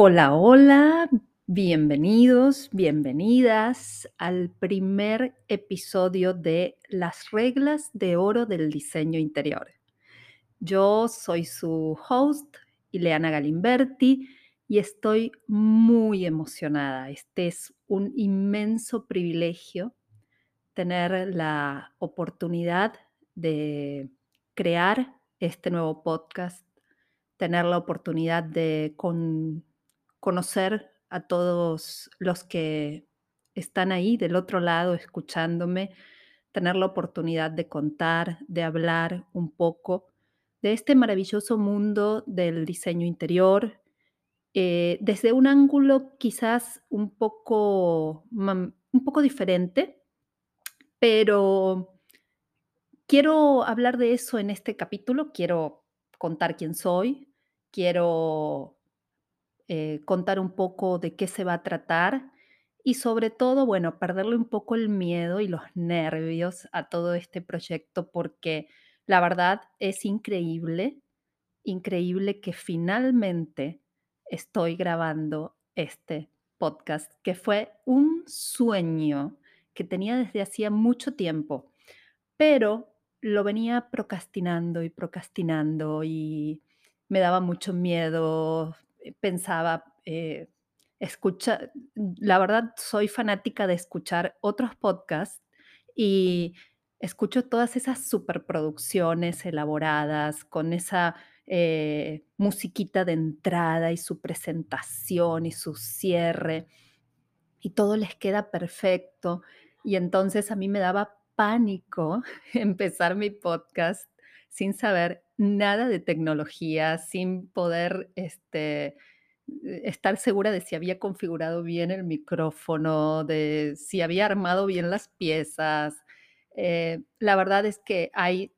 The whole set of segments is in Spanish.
Hola, hola, bienvenidos, bienvenidas al primer episodio de Las reglas de oro del diseño interior. Yo soy su host, Ileana Galimberti, y estoy muy emocionada. Este es un inmenso privilegio tener la oportunidad de crear este nuevo podcast, tener la oportunidad de con conocer a todos los que están ahí del otro lado escuchándome, tener la oportunidad de contar, de hablar un poco de este maravilloso mundo del diseño interior, eh, desde un ángulo quizás un poco, un poco diferente, pero quiero hablar de eso en este capítulo, quiero contar quién soy, quiero eh, contar un poco de qué se va a tratar y sobre todo, bueno, perderle un poco el miedo y los nervios a todo este proyecto porque la verdad es increíble, increíble que finalmente estoy grabando este podcast, que fue un sueño que tenía desde hacía mucho tiempo, pero lo venía procrastinando y procrastinando y me daba mucho miedo, pensaba, eh, escucha la verdad soy fanática de escuchar otros podcasts y escucho todas esas superproducciones elaboradas con esa, eh, musiquita de entrada y su presentación y su cierre, y todo les queda perfecto. Y entonces a mí me daba pánico empezar mi podcast sin saber nada de tecnología, sin poder este, estar segura de si había configurado bien el micrófono, de si había armado bien las piezas. Eh, la verdad es que hay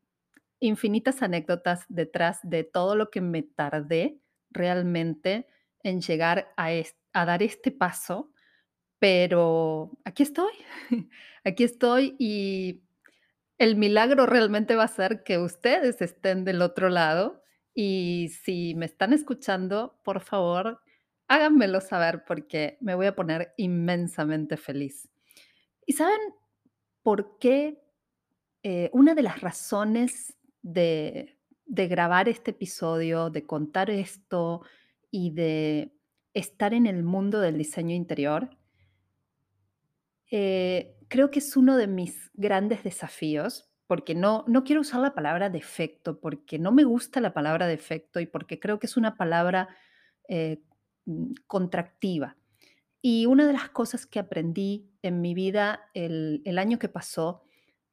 infinitas anécdotas detrás de todo lo que me tardé realmente en llegar a, a dar este paso, pero aquí estoy, aquí estoy y el milagro realmente va a ser que ustedes estén del otro lado y si me están escuchando, por favor, háganmelo saber porque me voy a poner inmensamente feliz. ¿Y saben por qué? Eh, una de las razones de, de grabar este episodio, de contar esto y de estar en el mundo del diseño interior, eh, creo que es uno de mis grandes desafíos, porque no, no quiero usar la palabra defecto, porque no me gusta la palabra defecto y porque creo que es una palabra eh, mm, contractiva. Y una de las cosas que aprendí en mi vida el, año que pasó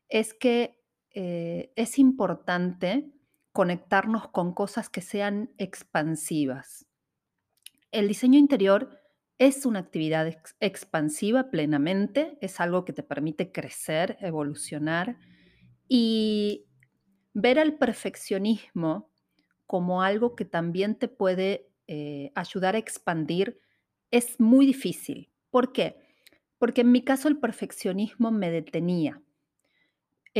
es que eh, es importante conectarnos con cosas que sean expansivas. El diseño interior es una actividad expansiva plenamente, es algo que te permite crecer, evolucionar y ver al perfeccionismo como algo que también te puede eh, ayudar a expandir es muy difícil. ¿Por qué? Porque en mi caso el perfeccionismo me detenía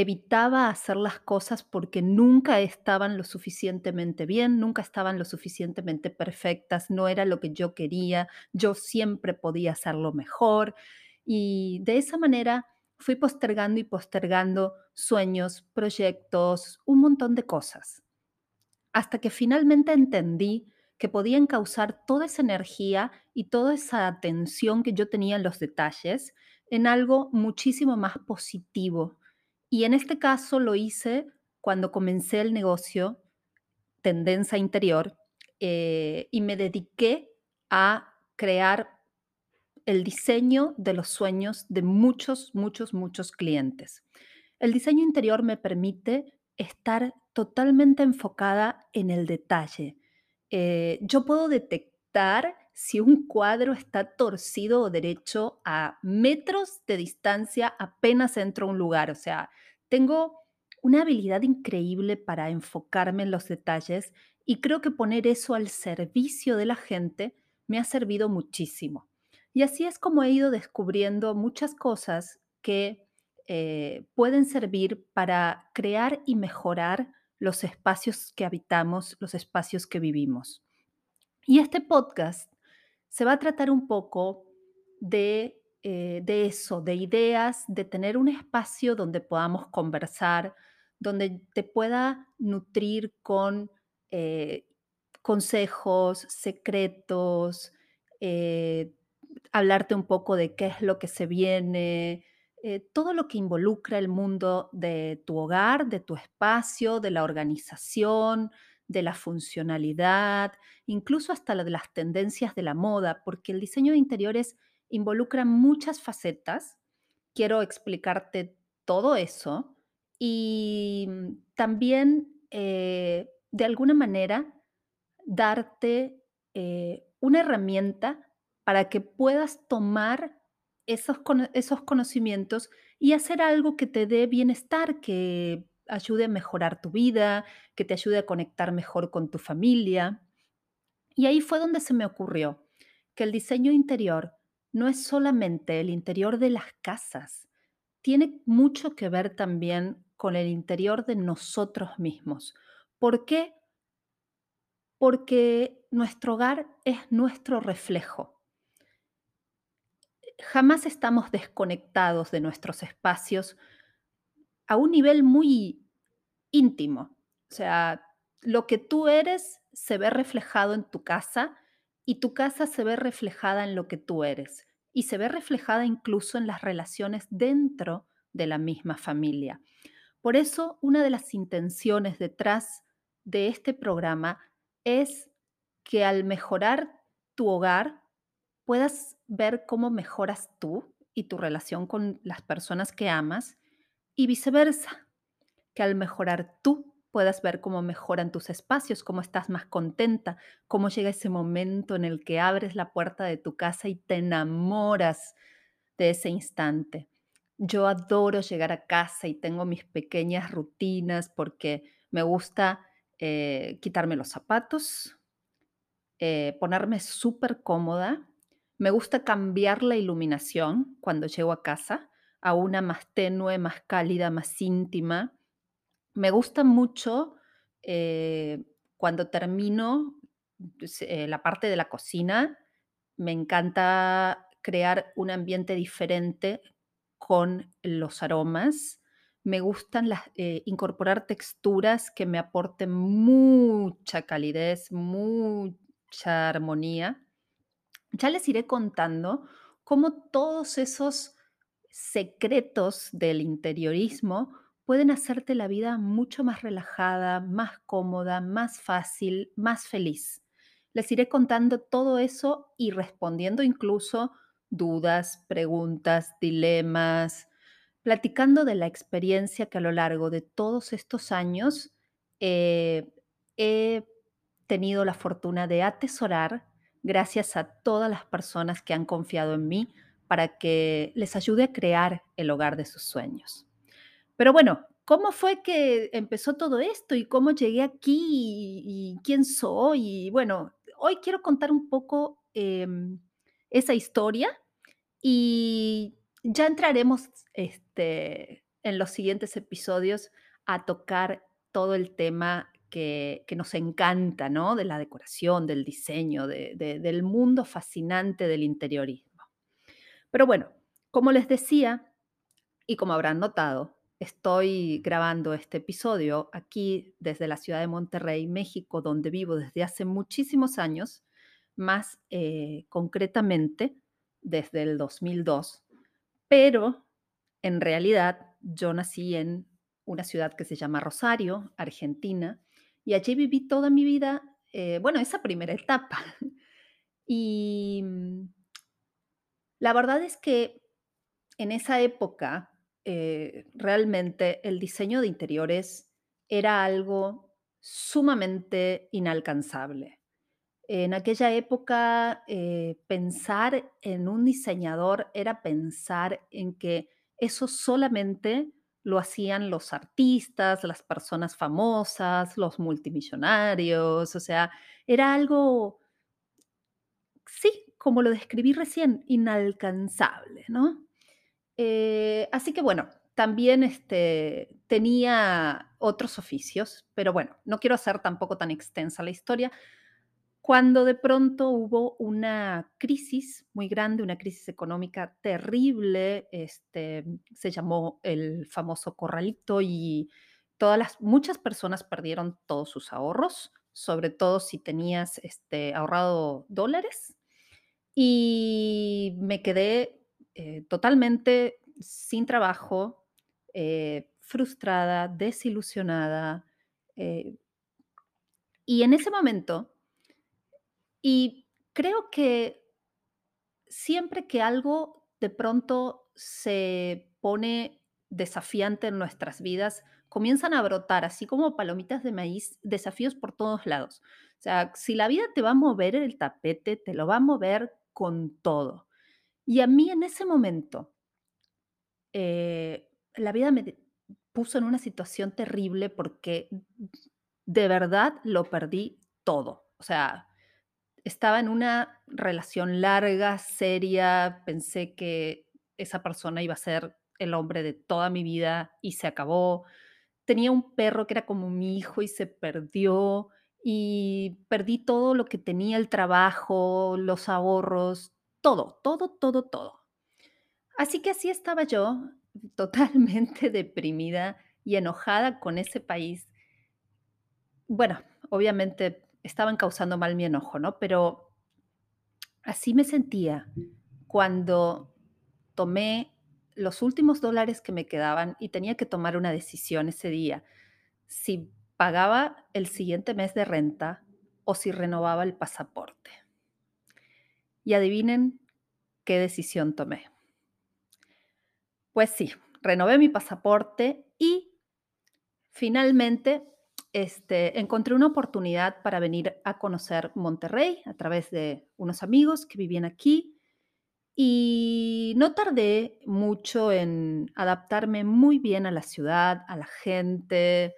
evitaba hacer las cosas porque nunca estaban lo suficientemente bien, nunca estaban lo suficientemente perfectas, no era lo que yo quería, yo siempre podía hacerlo mejor. Y de esa manera fui postergando y postergando sueños, proyectos, un montón de cosas, hasta que finalmente entendí que podían causar toda esa energía y toda esa atención que yo tenía en los detalles en algo muchísimo más positivo, y en este caso lo hice cuando comencé el negocio Tendencia Interior eh, y me dediqué a crear el diseño de los sueños de muchos, muchos, muchos clientes. El diseño interior me permite estar totalmente enfocada en el detalle. Eh, yo puedo detectar si un cuadro está torcido o derecho a metros de distancia apenas entro a un lugar. O sea, tengo una habilidad increíble para enfocarme en los detalles y creo que poner eso al servicio de la gente me ha servido muchísimo. Y así es como he ido descubriendo muchas cosas que eh, pueden servir para crear y mejorar los espacios que habitamos, los espacios que vivimos. Y este podcast se va a tratar un poco de, eh, de eso, de ideas, de tener un espacio donde podamos conversar, donde te pueda nutrir con eh, consejos, secretos, eh, hablarte un poco de qué es lo que se viene, todo lo que involucra el mundo de tu hogar, de tu espacio, de la organización, de la funcionalidad, incluso hasta la de las tendencias de la moda, porque el diseño de interiores involucra muchas facetas. Quiero explicarte todo eso y mm, también, eh, de alguna manera, darte eh, una herramienta para que puedas tomar esos, esos conocimientos y hacer algo que te dé bienestar, que ayude a mejorar tu vida, que te ayude a conectar mejor con tu familia. Y ahí fue donde se me ocurrió que el diseño interior no es solamente el interior de las casas, tiene mucho que ver también con el interior de nosotros mismos. ¿Por qué? Porque nuestro hogar es nuestro reflejo. Jamás estamos desconectados de nuestros espacios a un nivel muy íntimo. O sea, lo que tú eres se ve reflejado en tu casa y tu casa se ve reflejada en lo que tú eres y se ve reflejada incluso en las relaciones dentro de la misma familia. Por eso, una de las intenciones detrás de este programa es que al mejorar tu hogar puedas ver cómo mejoras tú y tu relación con las personas que amas y viceversa que al mejorar tú puedas ver cómo mejoran tus espacios, cómo estás más contenta, cómo llega ese momento en el que abres la puerta de tu casa y te enamoras de ese instante. Yo adoro llegar a casa y tengo mis pequeñas rutinas porque me gusta eh, quitarme los zapatos, eh, ponerme súper cómoda. Me gusta cambiar la iluminación cuando llego a casa a una más tenue, más cálida, más íntima me gusta mucho, eh, cuando termino, pues, eh, la parte de la cocina, me encanta crear un ambiente diferente con los aromas. Me gustan las eh, incorporar texturas que me aporten mucha calidez, mucha armonía. Ya les iré contando cómo todos esos secretos del interiorismo pueden hacerte la vida mucho más relajada, más cómoda, más fácil, más feliz. Les iré contando todo eso y respondiendo incluso dudas, preguntas, dilemas, platicando de la experiencia que a lo largo de todos estos años eh, he tenido la fortuna de atesorar gracias a todas las personas que han confiado en mí para que les ayude a crear el hogar de sus sueños. Pero bueno, ¿cómo fue que empezó todo esto y cómo llegué aquí y, quién soy? Y bueno, hoy quiero contar un poco em, esa historia y ya entraremos este, en los siguientes episodios a tocar todo el tema que, nos encanta, ¿no? De la decoración, del diseño, de- de- del mundo fascinante del interiorismo. Pero bueno, como les decía, y como habrán notado, estoy grabando este episodio aquí desde la ciudad de Monterrey, México, donde vivo desde hace muchísimos años, más eh, concretamente desde el 2002. Pero en realidad yo nací en una ciudad que se llama Rosario, Argentina, y allí viví toda mi vida, eh, bueno, esa primera etapa. Y mm, la verdad es que en esa época, eh, realmente el diseño de interiores era algo sumamente inalcanzable. En aquella época, eh, pensar en un diseñador era pensar en que eso solamente lo hacían los artistas, las personas famosas, los multimillonarios, o sea, era algo, como lo describí recién, inalcanzable, ¿no? Eh, así que bueno, también este, tenía otros oficios, pero bueno, no quiero hacer tampoco tan extensa la historia. cuando de pronto hubo una crisis muy grande, una crisis económica terrible, este, se llamó el famoso corralito y todas las muchas personas perdieron todos sus ahorros, sobre todo si tenías, este, ahorrado dólares, y me quedé, eh, totalmente sin trabajo, eh, frustrada, desilusionada, eh, y en ese momento y creo que siempre que algo de pronto se pone desafiante en nuestras vidas, comienzan a brotar, así como palomitas de maíz, desafíos por todos lados. O sea, si la vida te va a mover el tapete, te lo va a mover con todo. Y a mí en ese momento, eh, la vida me puso en una situación terrible porque de verdad lo perdí todo. O sea, estaba en una relación larga, seria, pensé que esa persona iba a ser el hombre de toda mi vida y se acabó. Tenía un perro que era como mi hijo y se perdió y perdí todo lo que tenía, el trabajo, los ahorros, todo, todo, todo, todo. Así que así estaba yo, totalmente deprimida y enojada con ese país. Bueno, obviamente estaban causando mal mi enojo, ¿no? Pero Así me sentía cuando tomé los últimos dólares que me quedaban y tenía que tomar una decisión ese día, si pagaba el siguiente mes de renta o si renovaba el pasaporte. Y adivinen qué decisión tomé. Pues sí, renové mi pasaporte y finalmente este, encontré una oportunidad para venir a conocer Monterrey a través de unos amigos que vivían aquí Y no tardé mucho en adaptarme muy bien a la ciudad, a la gente.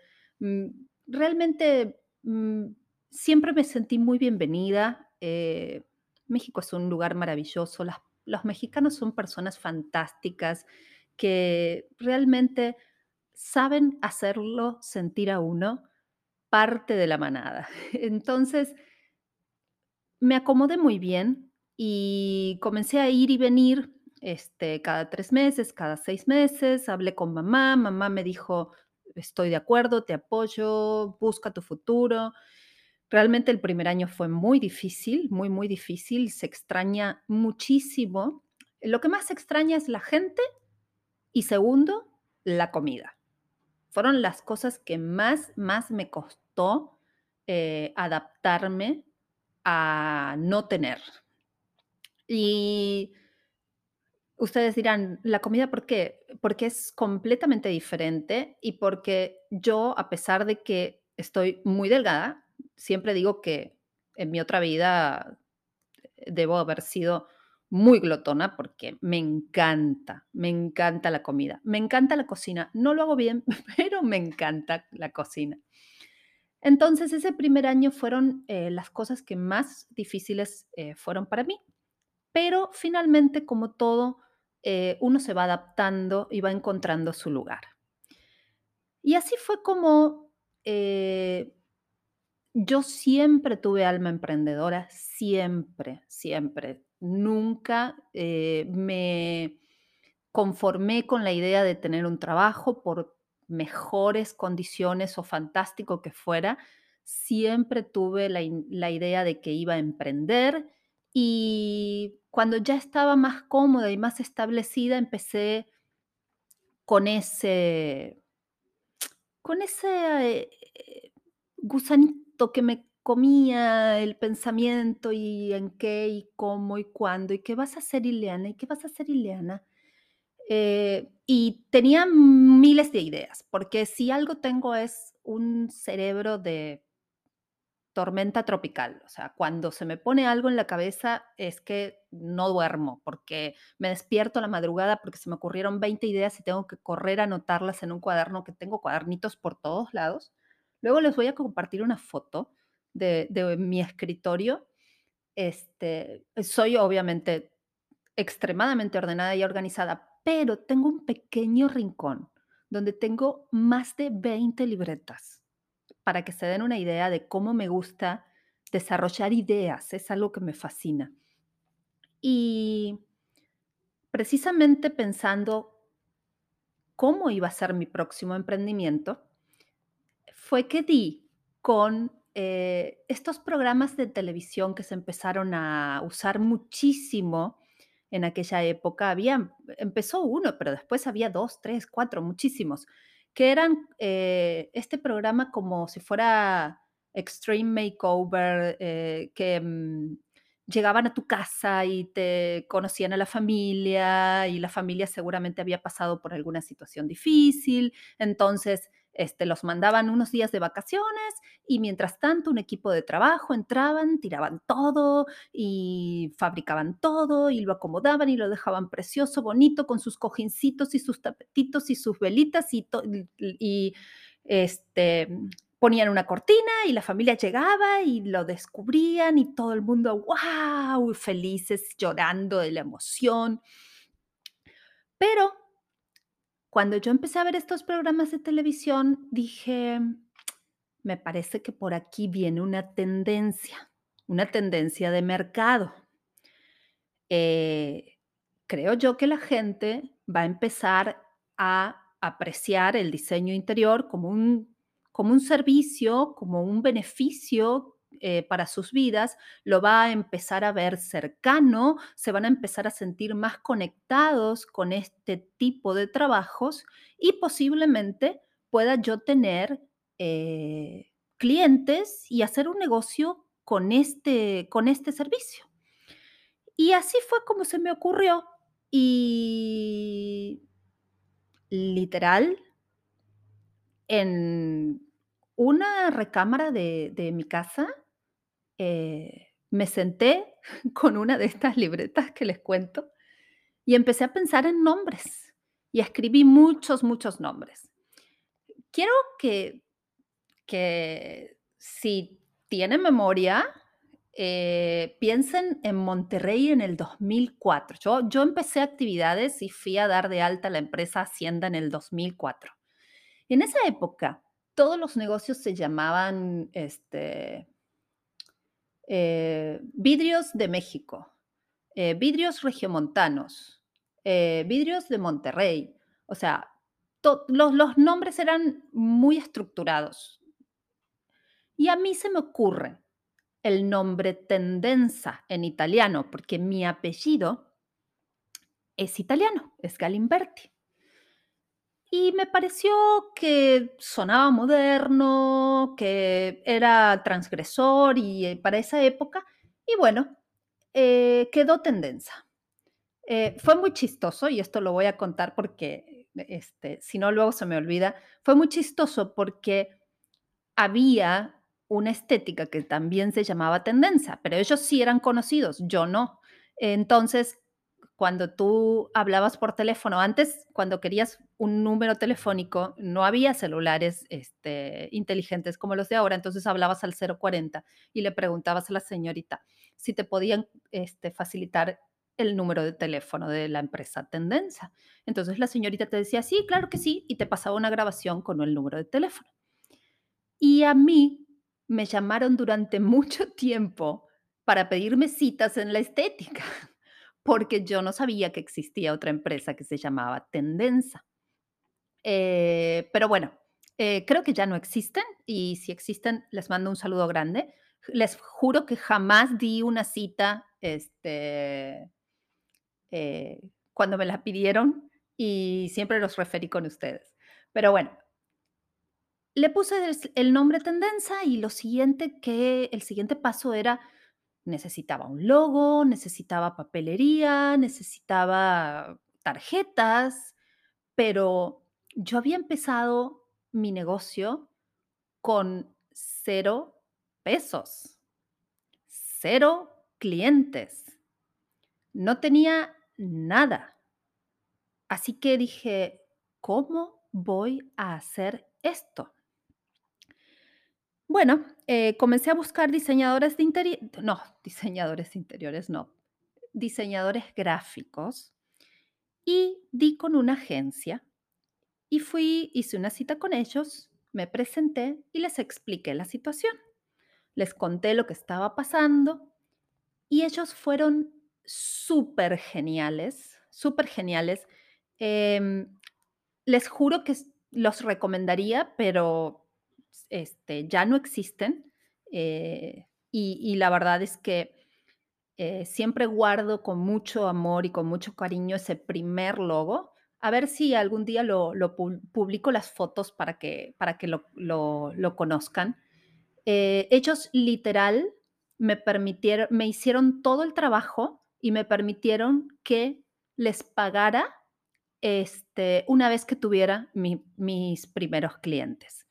Realmente, mm, siempre me sentí muy bienvenida. Eh, México es un lugar maravilloso. Los mexicanos son personas fantásticas que realmente saben hacerlo sentir a uno parte de la manada. Entonces, me acomodé muy bien y comencé a ir y venir, este, cada 3 meses, cada 6 meses. Hablé con mamá, mamá me dijo: "Estoy de acuerdo, te apoyo, busca tu futuro". Realmente el primer año fue muy difícil, muy, muy difícil, se extraña muchísimo. Lo que más extraña es la gente y segundo, la comida. Fueron las cosas que más, más me costó, eh, adaptarme a no tener. Y ustedes dirán, ¿la comida por qué? Porque es completamente diferente y porque yo, a pesar de que estoy muy delgada, siempre digo que en mi otra vida debo haber sido muy glotona porque me encanta, me encanta la comida, me encanta la cocina. No lo hago bien, pero me encanta la cocina. Entonces, ese primer año fueron eh, las cosas que más difíciles eh, fueron para mí. Pero finalmente, como todo, eh, uno se va adaptando y va encontrando su lugar. Y así fue como eh, yo siempre tuve alma emprendedora, siempre, siempre. Nunca eh, me conformé con la idea de tener un trabajo por mejores condiciones o fantástico que fuera. Siempre tuve la, la idea de que iba a emprender y cuando ya estaba más cómoda y más establecida, empecé con ese, con ese eh, gusanito que me comía el pensamiento y en qué y cómo y cuándo y qué vas a hacer, Ileana, y qué vas a hacer, Ileana. Eh, y tenía miles de ideas, porque si algo tengo es un cerebro de tormenta tropical. O sea, cuando se me pone algo en la cabeza es que no duermo, porque me despierto la madrugada porque se me ocurrieron 20 ideas y tengo que correr a anotarlas en un cuaderno, que tengo cuadernitos por todos lados. Luego les voy a compartir una foto de, de mi escritorio. Este, soy obviamente extremadamente ordenada y organizada, pero tengo un pequeño rincón donde tengo más de 20 libretas para que se den una idea de cómo me gusta desarrollar ideas, es algo que me fascina. Y precisamente pensando cómo iba a ser mi próximo emprendimiento, fue que di con eh, estos programas de televisión que se empezaron a usar muchísimo en aquella época. Había, empezó uno, pero después había dos, tres, cuatro, muchísimos, que eran eh, este programa como si fuera Extreme Makeover, eh, que mm, llegaban a tu casa y te conocían a la familia y la familia seguramente había pasado por alguna situación difícil, entonces este, los mandaban unos días de vacaciones y mientras tanto un equipo de trabajo entraban, tiraban todo y fabricaban todo y lo acomodaban y lo dejaban precioso, bonito, con sus cojincitos y sus tapetitos y sus velitas y, y este, ponían una cortina y la familia llegaba y lo descubrían y todo el mundo, wow, felices, llorando de la emoción. Pero cuando yo empecé a ver estos programas de televisión, dije, me parece que por aquí viene una tendencia, una tendencia de mercado. Eh, creo yo que la gente va a empezar a apreciar el diseño interior como un, como un servicio, como un beneficio eh, para sus vidas, lo va a empezar a ver cercano, se van a empezar a sentir más conectados con este tipo de trabajos y posiblemente pueda yo tener eh, clientes y hacer un negocio con este, con este servicio. Y así fue como se me ocurrió. Y literal, en una recámara de, de mi casa, eh, me senté con una de estas libretas que les cuento y empecé a pensar en nombres y escribí muchos, muchos nombres. Quiero que, que si tienen memoria, eh, piensen en Monterrey en el 2004. Yo, yo empecé actividades y fui a dar de alta la empresa Hacienda en el 2004. En esa época, todos los negocios se llamaban este, eh, vidrios de México, eh, vidrios regiomontanos, eh, vidrios de Monterrey. O sea, los, los nombres eran muy estructurados. Y a mí se me ocurre el nombre Tendenza en italiano, porque mi apellido es italiano, es Galimberti. Y me pareció que sonaba moderno, que era transgresor y eh, para esa época. Y bueno, eh, quedó tendencia. Eh, fue muy chistoso, y esto lo voy a contar porque, este, si no, luego se me olvida. Fue muy chistoso porque había una estética que también se llamaba tendencia, pero ellos sí eran conocidos, yo no. Entonces, cuando tú hablabas por teléfono, antes cuando querías un número telefónico, no había celulares este, inteligentes como los de ahora, entonces hablabas al 040 y le preguntabas a la señorita si te podían este, facilitar el número de teléfono de la empresa Tendencia. Entonces la señorita te decía, sí, claro que sí, y te pasaba una grabación con el número de teléfono. Y a mí me llamaron durante mucho tiempo para pedirme citas en la estética porque yo no sabía que existía otra empresa que se llamaba Tendenza. Eh, pero bueno, eh, creo que ya no existen y si existen, les mando un saludo grande. Les juro que jamás di una cita este, eh, cuando me la pidieron y siempre los referí con ustedes. Pero bueno, le puse el nombre Tendenza y lo siguiente que el siguiente paso era necesitaba un logo, necesitaba papelería, necesitaba tarjetas, pero yo había empezado mi negocio con cero pesos, cero clientes, no tenía nada. Así que dije, ¿cómo voy a hacer esto? Bueno, eh, comencé a buscar diseñadores de interior, no, diseñadores interiores, no, diseñadores gráficos y di con una agencia y fui, hice una cita con ellos, me presenté y les expliqué la situación. les conté lo que estaba pasando y ellos fueron súper geniales, súper geniales. Em, les juro que los recomendaría, pero este, ya no existen. Eh, y, la verdad es que eh, siempre guardo con mucho amor y con mucho cariño ese primer logo. A ver si algún día lo, publico las fotos para que, para que lo, lo conozcan. Eh, ellos literal me permitieron, me hicieron todo el trabajo y me permitieron que les pagara este, una vez que tuviera mis primeros clientes.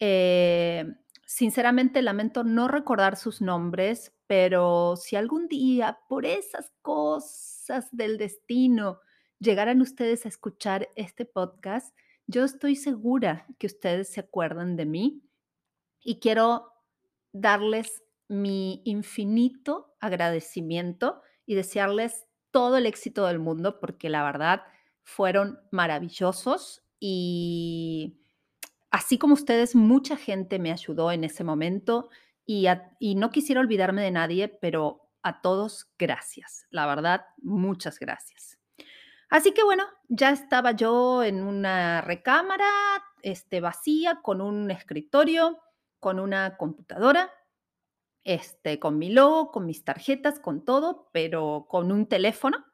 Eh, sinceramente lamento no recordar sus nombres, pero si algún día por esas cosas del destino llegaran ustedes a escuchar este podcast, yo estoy segura que ustedes se acuerdan de mí y quiero darles mi infinito agradecimiento y desearles todo el éxito del mundo porque la verdad fueron maravillosos y así como ustedes, mucha gente me ayudó en ese momento y, no quisiera olvidarme de nadie, pero a todos gracias, la verdad, muchas gracias. Así que bueno, ya estaba yo en una recámara este, vacía con un escritorio, con una computadora, este, con mi logo, con mis tarjetas, con todo, pero con un teléfono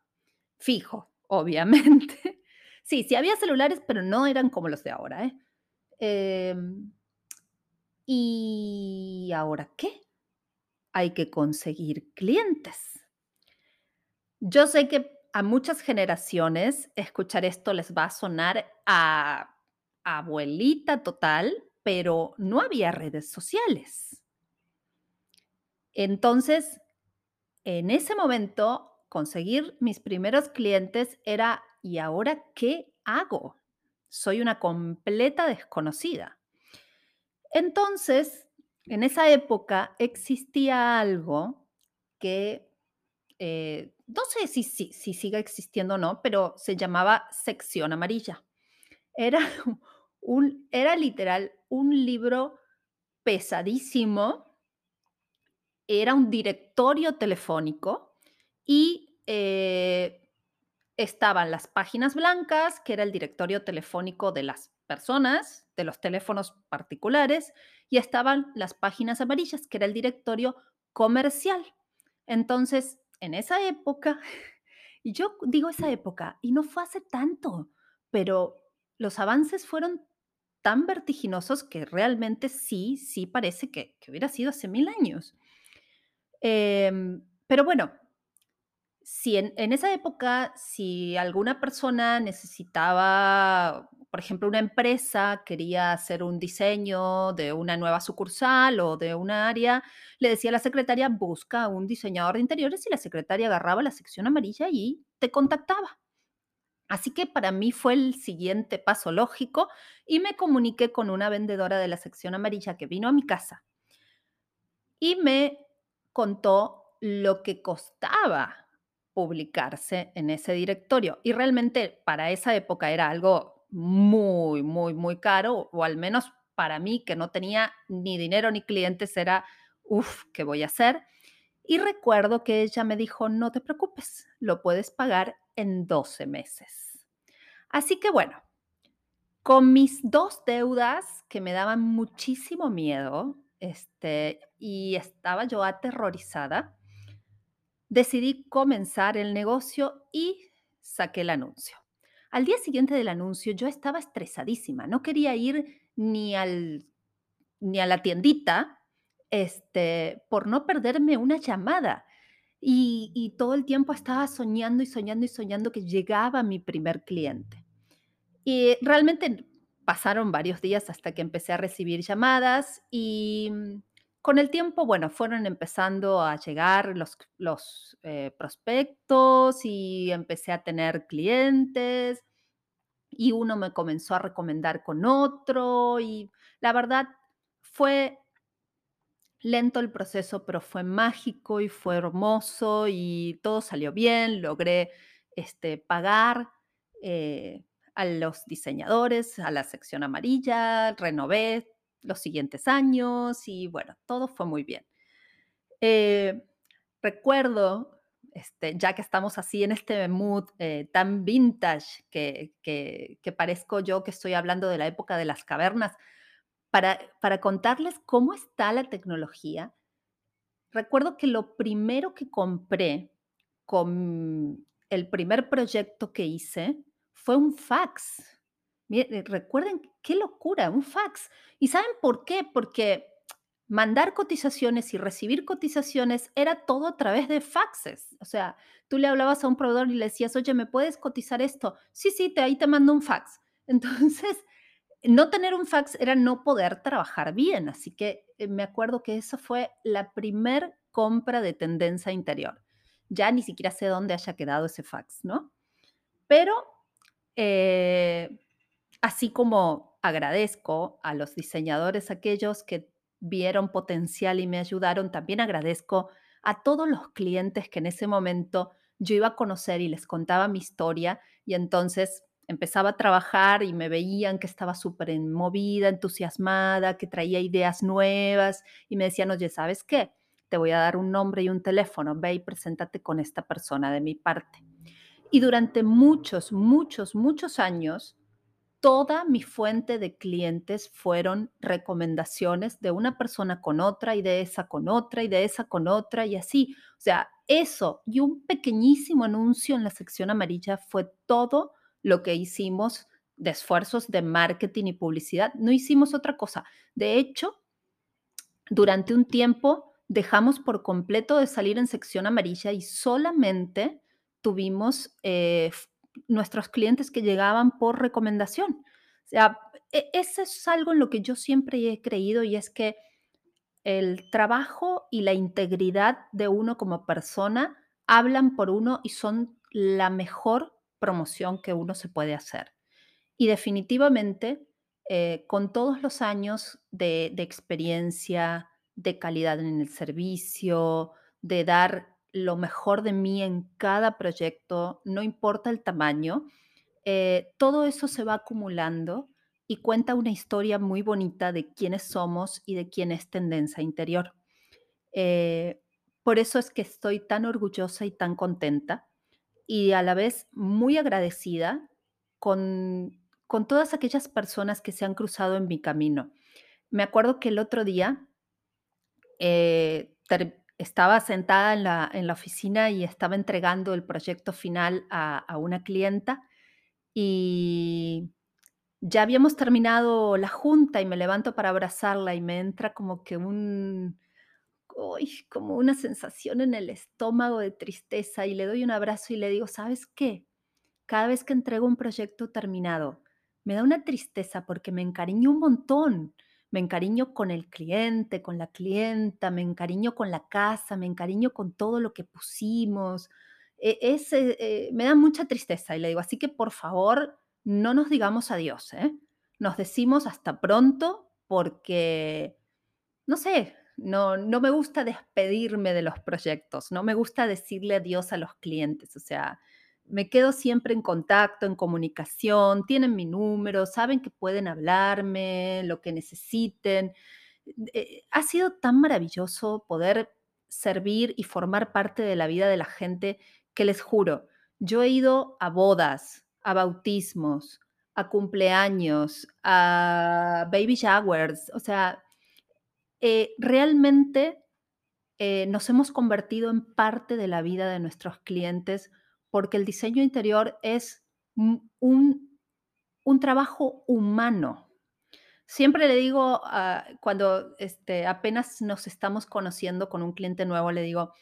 fijo, obviamente. sí, sí había celulares, pero no eran como los de ahora. ¿eh? Em, ¿Y ahora qué? Hay que conseguir clientes. Yo sé que a muchas generaciones escuchar esto les va a sonar a abuelita total, pero no había redes sociales. Entonces, en ese momento, conseguir mis primeros clientes era, ¿y ahora qué hago? Soy una completa desconocida. Entonces, en esa época existía algo que, eh, no sé si, si, si sigue existiendo o no, pero se llamaba sección amarilla. Era, un, era literal un libro pesadísimo, era un directorio telefónico y eh, estaban las páginas blancas, que era el directorio telefónico de las personas, de los teléfonos particulares, y estaban las páginas amarillas, que era el directorio comercial. Entonces, en esa época, y yo digo esa época, y no fue hace tanto, pero los avances fueron tan vertiginosos que realmente sí, sí parece que, hubiera sido hace mil años. Em, pero bueno, si en, esa época, si alguna persona necesitaba, por ejemplo, una empresa quería hacer un diseño de una nueva sucursal o de una área, le decía a la secretaria, busca un diseñador de interiores y la secretaria agarraba la sección amarilla y te contactaba. Así que para mí fue el siguiente paso lógico y me comuniqué con una vendedora de la sección amarilla que vino a mi casa y me contó lo que costaba publicarse en ese directorio. Y realmente para esa época era algo muy, muy, muy caro, o al menos para mí que no tenía ni dinero ni clientes, era, uff, ¿qué voy a hacer? Y recuerdo que ella me dijo, no te preocupes, lo puedes pagar en 12 meses. Así que bueno, con mis dos deudas que me daban muchísimo miedo, este, y estaba yo aterrorizada, decidí comenzar el negocio y saqué el anuncio. Al día siguiente del anuncio yo estaba estresadísima, no quería ir ni, al, ni a la tiendita este, por no perderme una llamada. Y, y, todo el tiempo estaba soñando y soñando y soñando que llegaba mi primer cliente. Y realmente pasaron varios días hasta que empecé a recibir llamadas y con el tiempo, bueno, fueron empezando a llegar los, eh, prospectos y empecé a tener clientes y uno me comenzó a recomendar con otro y la verdad fue lento el proceso, pero fue mágico y fue hermoso y todo salió bien, logré este, pagar eh, a los diseñadores, a la sección amarilla, renové los siguientes años y bueno, todo fue muy bien. Eh, recuerdo, este, ya que estamos así en este mood eh, tan vintage que, que, que, parezco yo que estoy hablando de la época de las cavernas, para, para contarles cómo está la tecnología, recuerdo que lo primero que compré con el primer proyecto que hice fue un fax. Miren, recuerden qué locura, un fax. ¿Y saben por qué? Porque mandar cotizaciones y recibir cotizaciones era todo a través de faxes. O sea, tú le hablabas a un proveedor y le decías, oye, ¿me puedes cotizar esto? Sí, sí, te, ahí te mando un fax. Entonces, no tener un fax era no poder trabajar bien. Así que eh, me acuerdo que esa fue la primer compra de tendencia interior. Ya ni siquiera sé dónde haya quedado ese fax, ¿no? Pero eh, así como agradezco a los diseñadores aquellos que vieron potencial y me ayudaron, también agradezco a todos los clientes que en ese momento yo iba a conocer y les contaba mi historia y entonces empezaba a trabajar y me veían que estaba súper movida, entusiasmada, que traía ideas nuevas y me decían, oye, ¿sabes qué? Te voy a dar un nombre y un teléfono, ve y preséntate con esta persona de mi parte. Y durante muchos, muchos, muchos años, toda mi fuente de clientes fueron recomendaciones de una persona con otra y de esa con otra y de esa con otra y así. O sea, eso y un pequeñísimo anuncio en la sección amarilla fue todo lo que hicimos de esfuerzos de marketing y publicidad. No hicimos otra cosa. De hecho, durante un tiempo dejamos por completo de salir en sección amarilla y solamente tuvimos eh, nuestros clientes que llegaban por recomendación. O sea, e, eso es algo en lo que yo siempre he creído y es que el trabajo y la integridad de uno como persona hablan por uno y son la mejor promoción que uno se puede hacer. Y definitivamente, eh, con todos los años de, de experiencia, de calidad en el servicio, de dar lo mejor de mí en cada proyecto, no importa el tamaño, eh, todo eso se va acumulando y cuenta una historia muy bonita de quiénes somos y de quién es tendencia interior. Eh, por eso es que estoy tan orgullosa y tan contenta y a la vez muy agradecida con, con todas aquellas personas que se han cruzado en mi camino. Me acuerdo que el otro día eh, estaba sentada en la, en la oficina y estaba entregando el proyecto final a, una clienta y ya habíamos terminado la junta y me levanto para abrazarla y me entra como que un, uy, como una sensación en el estómago de tristeza y le doy un abrazo y le digo, ¿sabes qué? Cada vez que entrego un proyecto terminado, me da una tristeza porque me encariño un montón me encariño con el cliente, con la clienta, me encariño con la casa, me encariño con todo lo que pusimos. E, eh, me da mucha tristeza y le digo, así que por favor, no nos digamos adiós, ¿eh? Nos decimos hasta pronto porque, no sé, no, no me gusta despedirme de los proyectos, no me gusta decirle adiós a los clientes, o sea, me quedo siempre en contacto, en comunicación, tienen mi número, saben que pueden hablarme, lo que necesiten. Eh, ha sido tan maravilloso poder servir y formar parte de la vida de la gente que les juro, yo he ido a bodas, a bautismos, a cumpleaños, a baby showers, o sea, eh, realmente eh, nos hemos convertido en parte de la vida de nuestros clientes porque el diseño interior es un, un trabajo humano. Siempre le digo, uh, cuando este, apenas nos estamos conociendo con un cliente nuevo, le digo,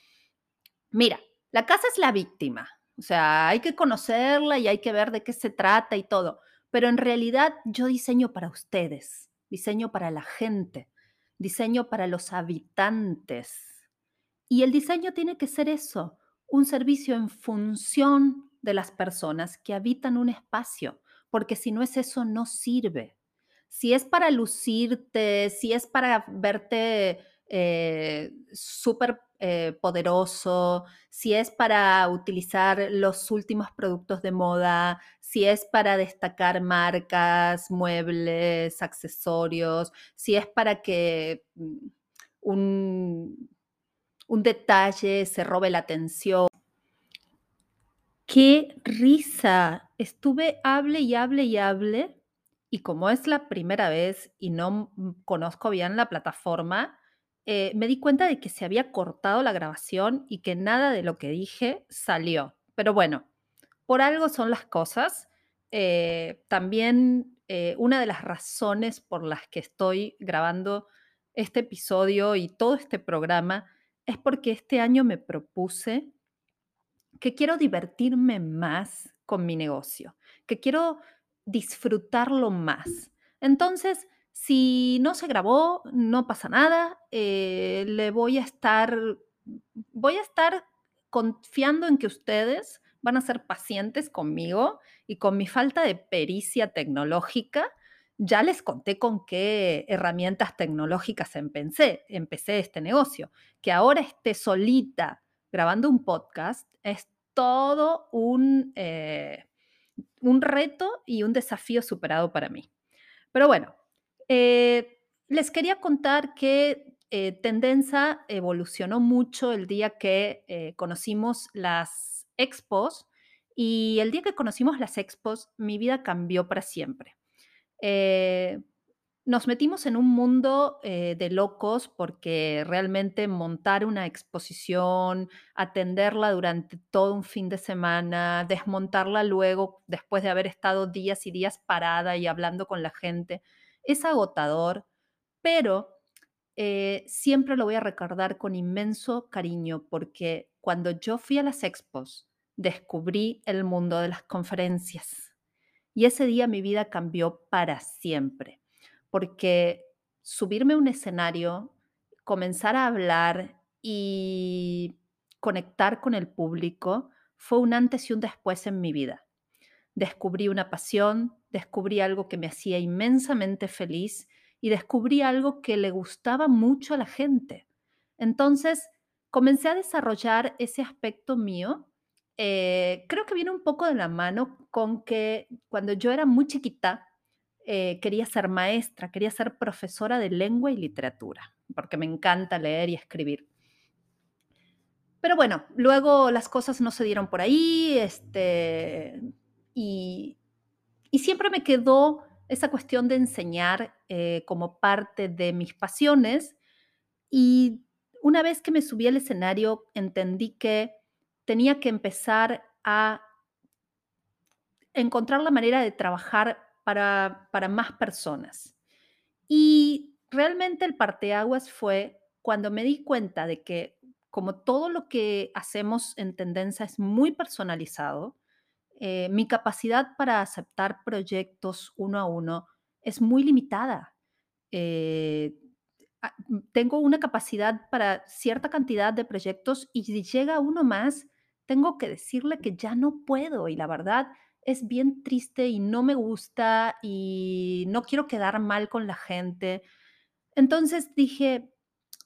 mira, la casa es la víctima, o sea, hay que conocerla y hay que ver de qué se trata y todo, pero en realidad yo diseño para ustedes, diseño para la gente, diseño para los habitantes. Y el diseño tiene que ser eso, un servicio en función de las personas que habitan un espacio, porque si no es eso, no sirve. Si es para lucirte, si es para verte eh, súper eh, poderoso, si es para utilizar los últimos productos de moda, si es para destacar marcas, muebles, accesorios, si es para que mm, un, un detalle se robe la atención. ¡Qué risa! Estuve hable y hable y hable y como es la primera vez y no conozco bien la plataforma, eh, me di cuenta de que se había cortado la grabación y que nada de lo que dije salió. Pero bueno, por algo son las cosas. Eh, también eh, una de las razones por las que estoy grabando este episodio y todo este programa es porque este año me propuse que quiero divertirme más con mi negocio, que quiero disfrutarlo más. Entonces, si no se grabó, no pasa nada, eh, le voy a estar, voy a estar confiando en que ustedes van a ser pacientes conmigo y con mi falta de pericia tecnológica. Ya les conté con qué herramientas tecnológicas empecé, empecé este negocio. Que ahora esté solita grabando un podcast es todo un, eh, un reto y un desafío superado para mí. Pero bueno, eh, les quería contar que eh, Tendenza evolucionó mucho el día que conocimos las expos y el día que conocimos las expos mi vida cambió para siempre. Nos metimos en un mundo eh, de locos porque realmente montar una exposición, atenderla durante todo un fin de semana, desmontarla luego después de haber estado días y días parada y hablando con la gente, es agotador, pero eh, siempre lo voy a recordar con inmenso cariño porque cuando yo fui a las expos, descubrí el mundo de las conferencias y ese día mi vida cambió para siempre porque subirme a un escenario, comenzar a hablar y conectar con el público fue un antes y un después en mi vida. Descubrí una pasión, descubrí algo que me hacía inmensamente feliz y descubrí algo que le gustaba mucho a la gente. Entonces, comencé a desarrollar ese aspecto mío. Eh, creo que viene un poco de la mano con que cuando yo era muy chiquita, eh, quería ser maestra, quería ser profesora de lengua y literatura, porque me encanta leer y escribir. Pero bueno, luego las cosas no se dieron por ahí, este, y, siempre me quedó esa cuestión de enseñar eh, como parte de mis pasiones. Y una vez que me subí al escenario, entendí que tenía que empezar a encontrar la manera de trabajar para, más personas. Y realmente el parteaguas fue cuando me di cuenta de que como todo lo que hacemos en tendencia es muy personalizado, eh, mi capacidad para aceptar proyectos uno a uno es muy limitada. Eh, tengo una capacidad para cierta cantidad de proyectos y si llega uno más, tengo que decirle que ya no puedo y la verdad es bien triste y no me gusta y no quiero quedar mal con la gente. Entonces dije,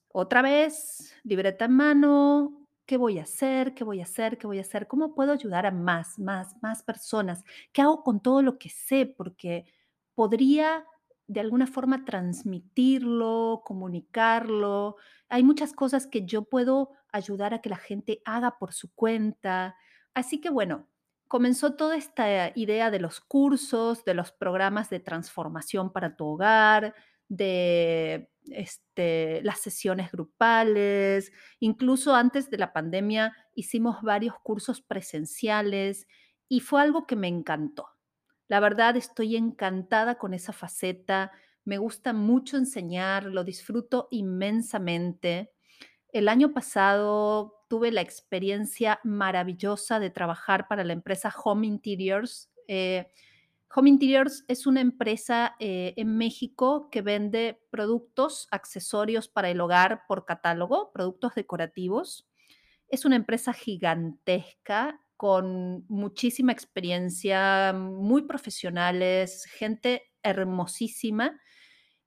otra vez, libreta en mano, ¿qué voy a hacer? ¿Qué voy a hacer? ¿Qué voy a hacer? ¿Cómo puedo ayudar a más, más, más personas? ¿Qué hago con todo lo que sé? Porque podría de alguna forma transmitirlo, comunicarlo. Hay muchas cosas que yo puedo ayudar a que la gente haga por su cuenta. Así que bueno, comenzó toda esta idea de los cursos, de los programas de transformación para tu hogar, de este, las sesiones grupales. Incluso antes de la pandemia hicimos varios cursos presenciales y fue algo que me encantó. La verdad estoy encantada con esa faceta. Me gusta mucho enseñar, lo disfruto inmensamente. El año pasado tuve la experiencia maravillosa de trabajar para la empresa Home Interiors. Eh, Home Interiors es una empresa eh, en México que vende productos, accesorios para el hogar por catálogo, productos decorativos. Es una empresa gigantesca con muchísima experiencia, muy profesionales, gente hermosísima,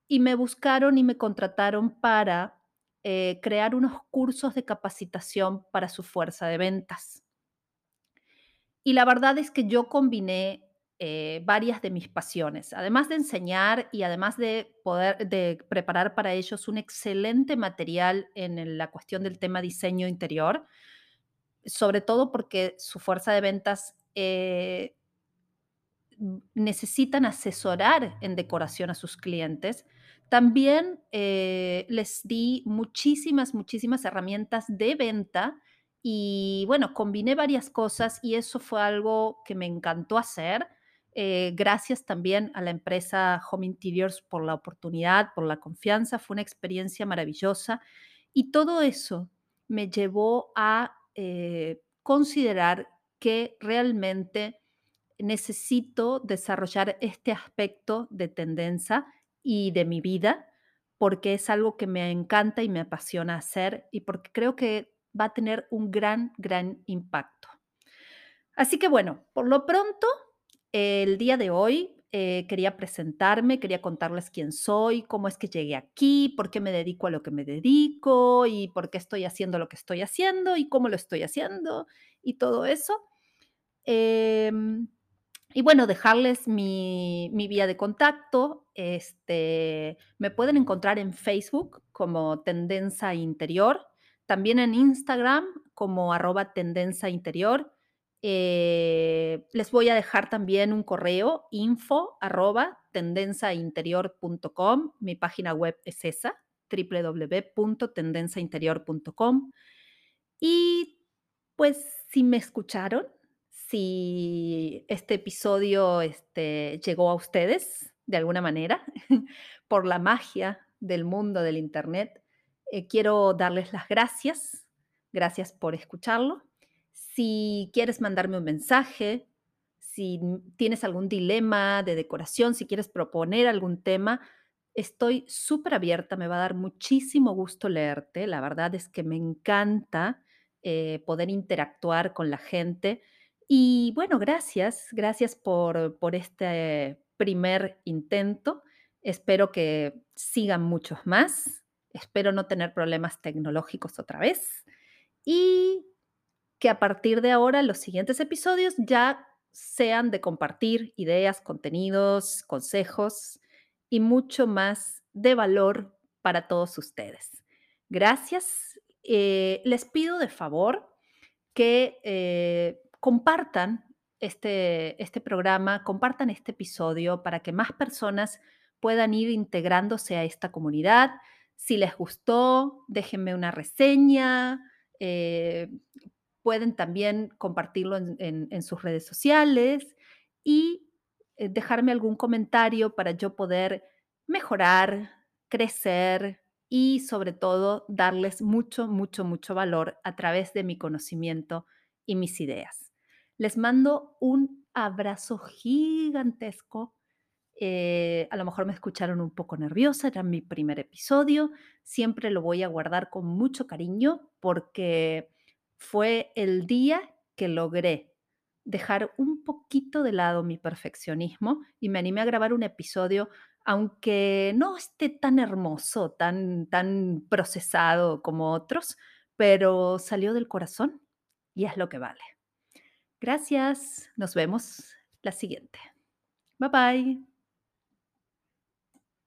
y me buscaron y me contrataron para eh, crear unos cursos de capacitación para su fuerza de ventas. Y la verdad es que yo combiné eh, varias de mis pasiones, además de enseñar y además de poder de preparar para ellos un excelente material en la cuestión del tema diseño interior, sobre todo porque su fuerza de ventas eh, necesitan asesorar en decoración a sus clientes. También eh, les di muchísimas, muchísimas herramientas de venta y bueno, combiné varias cosas y eso fue algo que me encantó hacer. Eh, gracias también a la empresa Home Interiors por la oportunidad, por la confianza. Fue una experiencia maravillosa y todo eso me llevó a eh, considerar que realmente necesito desarrollar este aspecto de tendencia y de mi vida, porque es algo que me encanta y me apasiona hacer y porque creo que va a tener un gran, gran impacto. Así que bueno, por lo pronto, el día de hoy eh, quería presentarme, quería contarles quién soy, cómo es que llegué aquí, por qué me dedico a lo que me dedico y por qué estoy haciendo lo que estoy haciendo y cómo lo estoy haciendo y todo eso. Em, y bueno, dejarles mi, mi vía de contacto. Este, me pueden encontrar en Facebook como Tendencia Interior, también en Instagram como arroba Tendencia Interior. Eh, les voy a dejar también un correo info arroba tendenciainterior.com. Mi página web es esa, www.tendenciainterior.com. Y pues si me escucharon, si este episodio este, llegó a ustedes de alguna manera por la magia del mundo del Internet, eh, quiero darles las gracias. Gracias por escucharlo. Si quieres mandarme un mensaje, si tienes algún dilema de decoración, si quieres proponer algún tema, estoy súper abierta. Me va a dar muchísimo gusto leerte. La verdad es que me encanta eh, poder interactuar con la gente. Y bueno, gracias, gracias por, por este primer intento. Espero que sigan muchos más. Espero no tener problemas tecnológicos otra vez. Y que a partir de ahora los siguientes episodios ya sean de compartir ideas, contenidos, consejos y mucho más de valor para todos ustedes. Gracias. Eh, les pido de favor que eh, compartan este, este programa, compartan este episodio para que más personas puedan ir integrándose a esta comunidad. Si les gustó, déjenme una reseña. eh, pueden también compartirlo en, sus redes sociales y eh, dejarme algún comentario para yo poder mejorar, crecer y sobre todo darles mucho, mucho, mucho valor a través de mi conocimiento y mis ideas. Les mando un abrazo gigantesco. Eh, a lo mejor me escucharon un poco nerviosa, era mi primer episodio. Siempre lo voy a guardar con mucho cariño porque fue el día que logré dejar un poquito de lado mi perfeccionismo y me animé a grabar un episodio, aunque no esté tan hermoso, tan, tan procesado como otros, pero salió del corazón y es lo que vale. Gracias, nos vemos la siguiente. Bye bye.